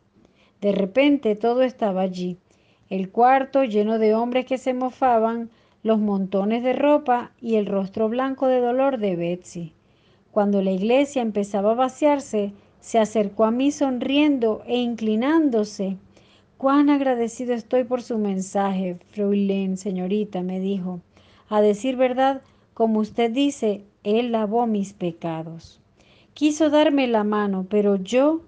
De repente todo estaba allí, el cuarto lleno de hombres que se mofaban, los montones de ropa y el rostro blanco de dolor de Betsy. Cuando la iglesia empezaba a vaciarse, se acercó a mí sonriendo e inclinándose. Cuán agradecido estoy por su mensaje, Fraulein, señorita, me dijo. A decir verdad, como usted dice, él lavó mis pecados. Quiso darme la mano, pero yo,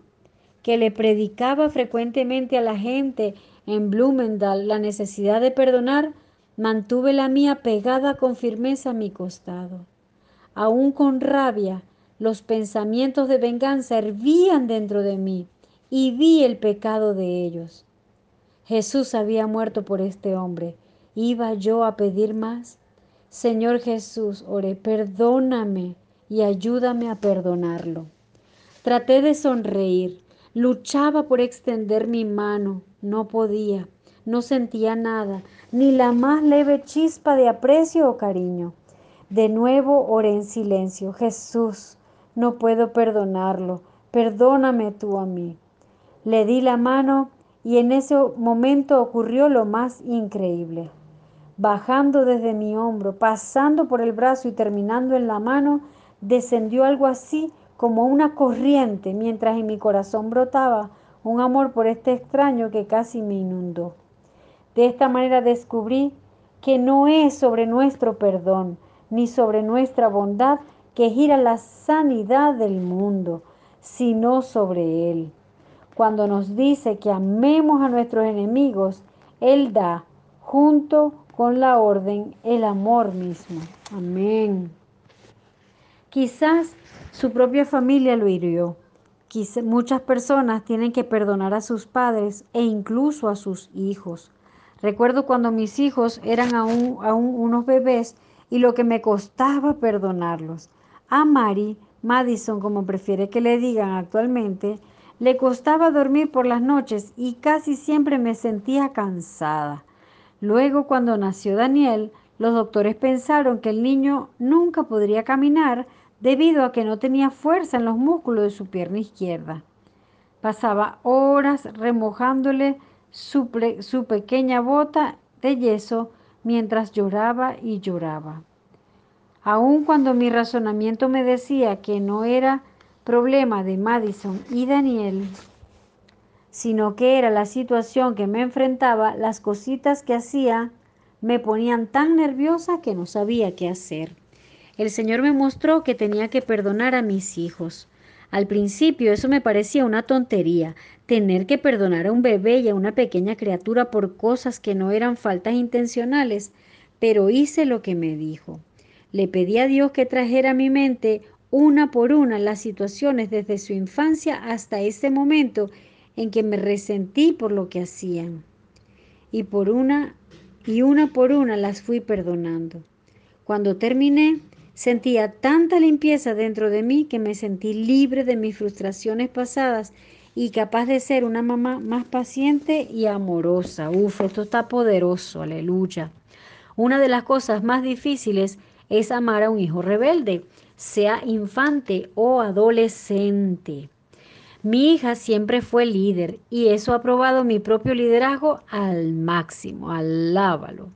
que le predicaba frecuentemente a la gente en Blumendal la necesidad de perdonar, mantuve la mía pegada con firmeza a mi costado. Aún con rabia, los pensamientos de venganza hervían dentro de mí y vi el pecado de ellos. Jesús había muerto por este hombre. ¿Iba yo a pedir más? Señor Jesús, oré, perdóname y ayúdame a perdonarlo. Traté de sonreír, luchaba por extender mi mano, no podía, no sentía nada, ni la más leve chispa de aprecio o cariño. De nuevo oré en silencio. Jesús, no puedo perdonarlo. Perdóname tú a mí. Le di la mano y en ese momento ocurrió lo más increíble. Bajando desde mi hombro, pasando por el brazo y terminando en la mano, descendió algo así como una corriente mientras en mi corazón brotaba un amor por este extraño que casi me inundó. De esta manera descubrí que no es sobre nuestro perdón ni sobre nuestra bondad que gira la sanidad del mundo, sino sobre Él. Cuando nos dice que amemos a nuestros enemigos, Él da, junto con la orden el amor mismo. Amén. Quizás su propia familia lo hirió. Quizás muchas personas tienen que perdonar a sus padres e incluso a sus hijos. Recuerdo cuando mis hijos eran aún, aún unos bebés y lo que me costaba perdonarlos. A Mari, Madison, como prefiere que le digan actualmente, le costaba dormir por las noches y casi siempre me sentía cansada. Luego, cuando nació Daniel, los doctores pensaron que el niño nunca podría caminar debido a que no tenía fuerza en los músculos de su pierna izquierda. Pasaba horas remojándole su, su, pequeña bota de yeso mientras lloraba y lloraba. Aun cuando mi razonamiento me decía que no era problema de Madison y Daniel, sino que era la situación que me enfrentaba, las cositas que hacía me ponían tan nerviosa que no sabía qué hacer. El Señor me mostró que tenía que perdonar a mis hijos. Al principio eso me parecía una tontería, tener que perdonar a un bebé y a una pequeña criatura por cosas que no eran faltas intencionales, pero hice lo que me dijo. Le pedí a Dios que trajera a mi mente una por una las situaciones desde su infancia hasta ese momento en que me resentí por lo que hacían. Y por una y una por una las fui perdonando. Cuando terminé, sentía tanta limpieza dentro de mí que me sentí libre de mis frustraciones pasadas y capaz de ser una mamá más paciente y amorosa. Uf, esto está poderoso, aleluya. Una de las cosas más difíciles es amar a un hijo rebelde, sea infante o adolescente. Mi hija siempre fue líder y eso ha probado mi propio liderazgo al máximo, alábalo.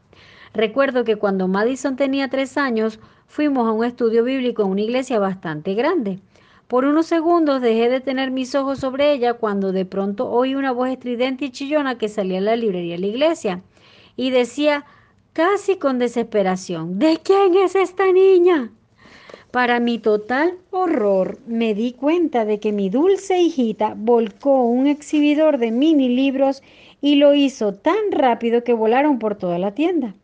Recuerdo que cuando Madison tenía tres años, fuimos a un estudio bíblico en una iglesia bastante grande. Por unos segundos dejé de tener mis ojos sobre ella cuando de pronto oí una voz estridente y chillona que salía en la librería de la iglesia y decía, casi con desesperación, ¿de quién es esta niña? Para mi total horror, me di cuenta de que mi dulce hijita volcó un exhibidor de mini libros y lo hizo tan rápido que volaron por toda la tienda.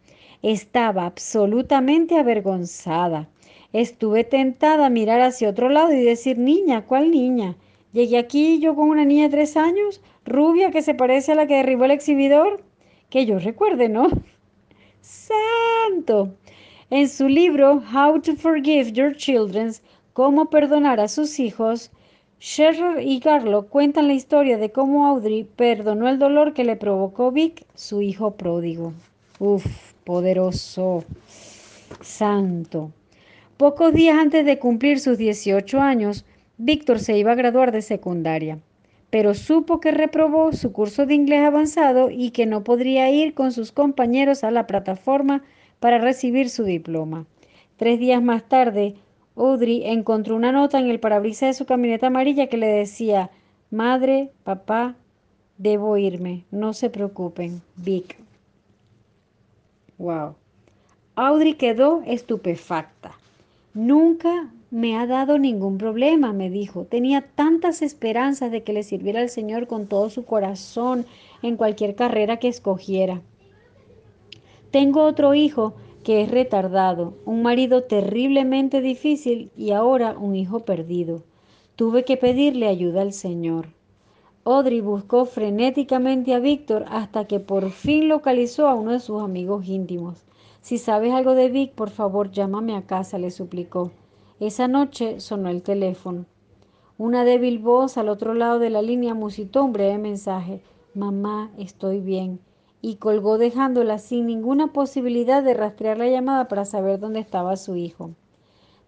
Estaba absolutamente avergonzada. Estuve tentada a mirar hacia otro lado y decir, niña, ¿cuál niña? Llegué aquí yo con una niña de tres años, rubia, que se parece a la que derribó el exhibidor. Que yo recuerde, ¿no? Santo. En su libro How to Forgive Your Children, Cómo perdonar a sus hijos, Sherry y Carlo cuentan la historia de cómo Audrey perdonó el dolor que le provocó Vic, su hijo pródigo. Uf, poderoso, santo. Pocos días antes de cumplir sus 18 años, Víctor se iba a graduar de secundaria, pero supo que reprobó su curso de inglés avanzado y que no podría ir con sus compañeros a la plataforma para recibir su diploma. Tres días más tarde, Audrey encontró una nota en el parabrisas de su camioneta amarilla que le decía, Madre, papá, debo irme, no se preocupen, Vic. Wow. Audrey quedó estupefacta. Nunca me ha dado ningún problema, me dijo. Tenía tantas esperanzas de que le sirviera al Señor con todo su corazón en cualquier carrera que escogiera. Tengo otro hijo que es retardado, un marido terriblemente difícil y ahora un hijo perdido. Tuve que pedirle ayuda al Señor. Audrey buscó frenéticamente a Víctor hasta que por fin localizó a uno de sus amigos íntimos. Si sabes algo de Vic, por favor llámame a casa, le suplicó. Esa noche sonó el teléfono. Una débil voz al otro lado de la línea musitó un breve mensaje. Mamá, estoy bien y colgó dejándola sin ninguna posibilidad de rastrear la llamada para saber dónde estaba su hijo.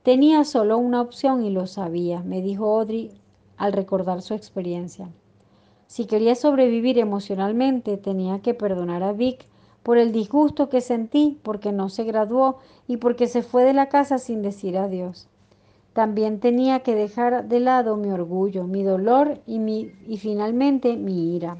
Tenía solo una opción y lo sabía, me dijo Audrey al recordar su experiencia. Si quería sobrevivir emocionalmente, tenía que perdonar a Vic por el disgusto que sentí porque no se graduó y porque se fue de la casa sin decir adiós. También tenía que dejar de lado mi orgullo, mi dolor y, y finalmente mi ira.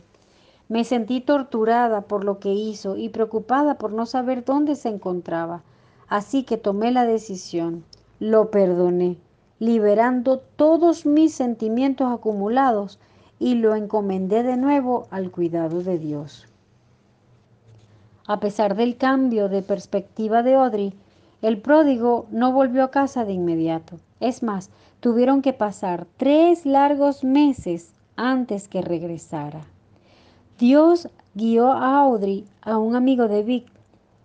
Me sentí torturada por lo que hizo y preocupada por no saber dónde se encontraba. Así que tomé la decisión. Lo perdoné, liberando todos mis sentimientos acumulados y lo encomendé de nuevo al cuidado de Dios. A pesar del cambio de perspectiva de Audrey, el pródigo no volvió a casa de inmediato. Es más, tuvieron que pasar tres largos meses antes que regresara. Dios guió a Audrey a un amigo de Vic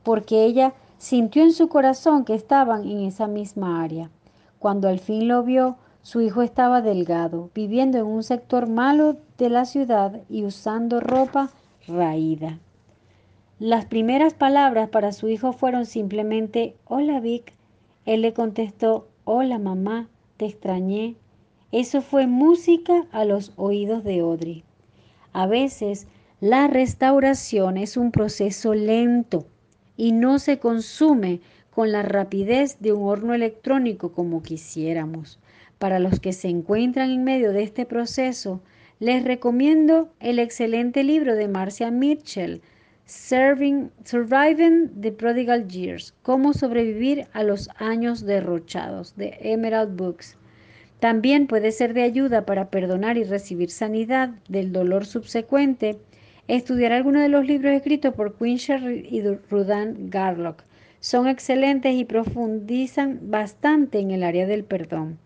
porque ella sintió en su corazón que estaban en esa misma área. Cuando al fin lo vio, su hijo estaba delgado, viviendo en un sector malo de la ciudad y usando ropa raída. Las primeras palabras para su hijo fueron simplemente, hola Vic. Él le contestó, hola mamá, te extrañé. Eso fue música a los oídos de Audrey. A veces la restauración es un proceso lento y no se consume con la rapidez de un horno electrónico como quisiéramos. Para los que se encuentran en medio de este proceso, les recomiendo el excelente libro de Marcia Mitchell, Surviving the Prodigal Years, Cómo sobrevivir a los años derrochados, de Emerald Books. También puede ser de ayuda para perdonar y recibir sanidad del dolor subsecuente estudiar algunos de los libros escritos por Quincher y Rudan Garlock. Son excelentes y profundizan bastante en el área del perdón.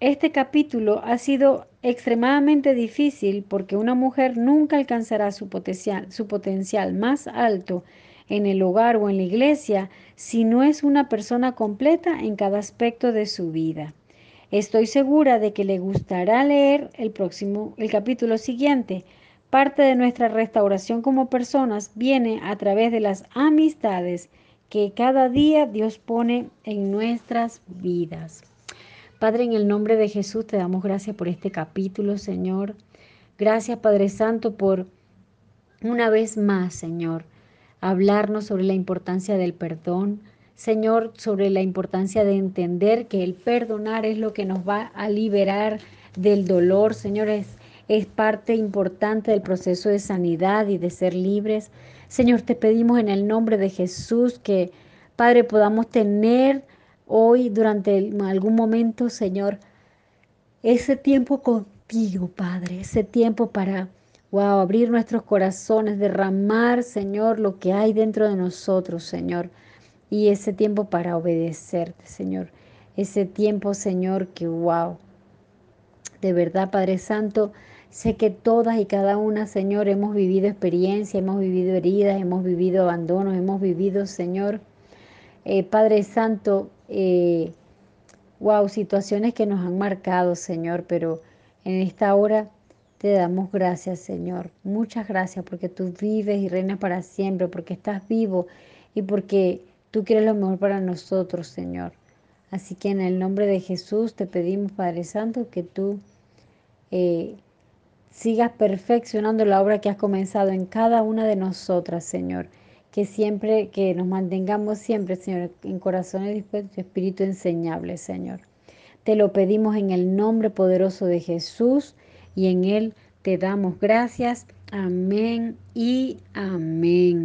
Este capítulo ha sido extremadamente difícil porque una mujer nunca alcanzará su potencial, su potencial más alto en el hogar o en la iglesia si no es una persona completa en cada aspecto de su vida. Estoy segura de que le gustará leer el próximo, el capítulo siguiente. Parte de nuestra restauración como personas viene a través de las amistades que cada día Dios pone en nuestras vidas. Padre, en el nombre de Jesús te damos gracias por este capítulo, Señor. Gracias, Padre Santo, por una vez más, Señor, hablarnos sobre la importancia del perdón. Señor, sobre la importancia de entender que el perdonar es lo que nos va a liberar del dolor. Señor, es, es parte importante del proceso de sanidad y de ser libres. Señor, te pedimos en el nombre de Jesús que, Padre, podamos tener hoy durante algún momento, Señor, ese tiempo contigo, Padre, ese tiempo para, wow, abrir nuestros corazones, derramar, Señor, lo que hay dentro de nosotros, Señor, y ese tiempo para obedecerte, Señor, ese tiempo, Señor, que, wow, de verdad, Padre Santo, sé que todas y cada una, Señor, hemos vivido experiencia, hemos vivido heridas, hemos vivido abandonos, hemos vivido, Señor, eh, Padre Santo, eh, wow, situaciones que nos han marcado, Señor, pero en esta hora te damos gracias, Señor. Muchas gracias porque tú vives y reinas para siempre, porque estás vivo y porque tú quieres lo mejor para nosotros, Señor. Así que en el nombre de Jesús te pedimos, Padre Santo, que tú eh, sigas perfeccionando la obra que has comenzado en cada una de nosotras, Señor que siempre, que nos mantengamos siempre, Señor, en corazones dispuestos, espíritu enseñable, Señor. Te lo pedimos en el nombre poderoso de Jesús y en Él te damos gracias. Amén y amén.